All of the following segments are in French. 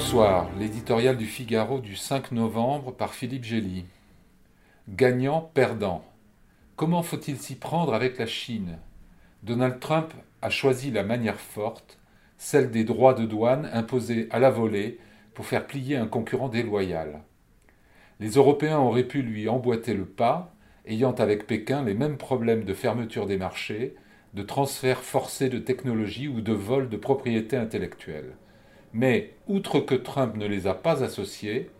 Bonsoir, l'éditorial du Figaro du 5 novembre par Philippe Gély. Gagnant, perdant. Comment faut-il s'y prendre avec la Chine? Donald Trump a choisi la manière forte, celle des droits de douane imposés à la volée pour faire plier un concurrent déloyal. Les Européens auraient pu lui emboîter le pas, ayant avec Pékin les mêmes problèmes de fermeture des marchés, de transfert forcé de technologie ou de vol de propriété intellectuelle. Mais, outre que Trump ne les a pas associés,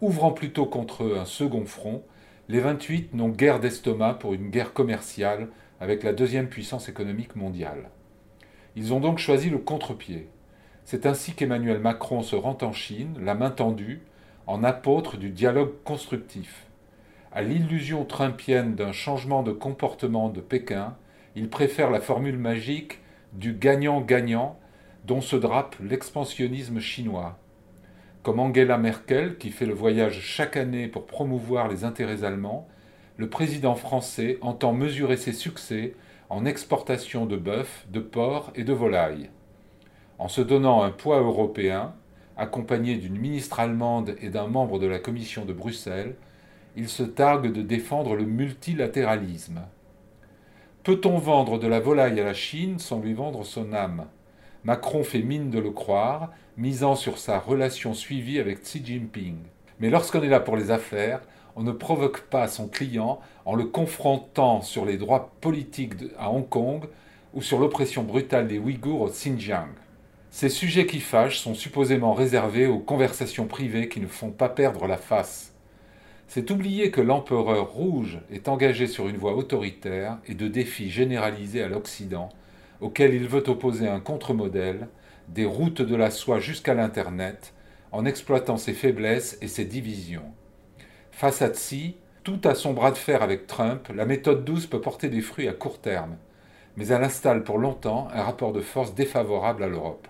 ouvrant plutôt contre eux un second front, les 28 n'ont guère d'estomac pour une guerre commerciale avec la deuxième puissance économique mondiale. Ils ont donc choisi le contre-pied. C'est ainsi qu'Emmanuel Macron se rend en Chine, la main tendue, en apôtre du dialogue constructif. À l'illusion trumpienne d'un changement de comportement de Pékin, il préfère la formule magique du gagnant-gagnant dont se drape l'expansionnisme chinois. Comme Angela Merkel, qui fait le voyage chaque année pour promouvoir les intérêts allemands, le président français entend mesurer ses succès en exportation de bœuf, de porc et de volaille. En se donnant un poids européen, accompagné d'une ministre allemande et d'un membre de la Commission de Bruxelles, il se targue de défendre le multilatéralisme. Peut-on vendre de la volaille à la Chine sans lui vendre son âme? Macron fait mine de le croire, misant sur sa relation suivie avec Xi Jinping. Mais lorsqu'on est là pour les affaires, on ne provoque pas son client en le confrontant sur les droits politiques à Hong Kong ou sur l'oppression brutale des Ouïghours au Xinjiang. Ces sujets qui fâchent sont supposément réservés aux conversations privées qui ne font pas perdre la face. C'est oublier que l'empereur rouge est engagé sur une voie autoritaire et de défis généralisés à l'Occident, auquel il veut opposer un contre-modèle, des routes de la soie jusqu'à l'Internet, en exploitant ses faiblesses et ses divisions. Face à Tsi, tout à son bras de fer avec Trump, la méthode douce peut porter des fruits à court terme, mais elle installe pour longtemps un rapport de force défavorable à l'Europe.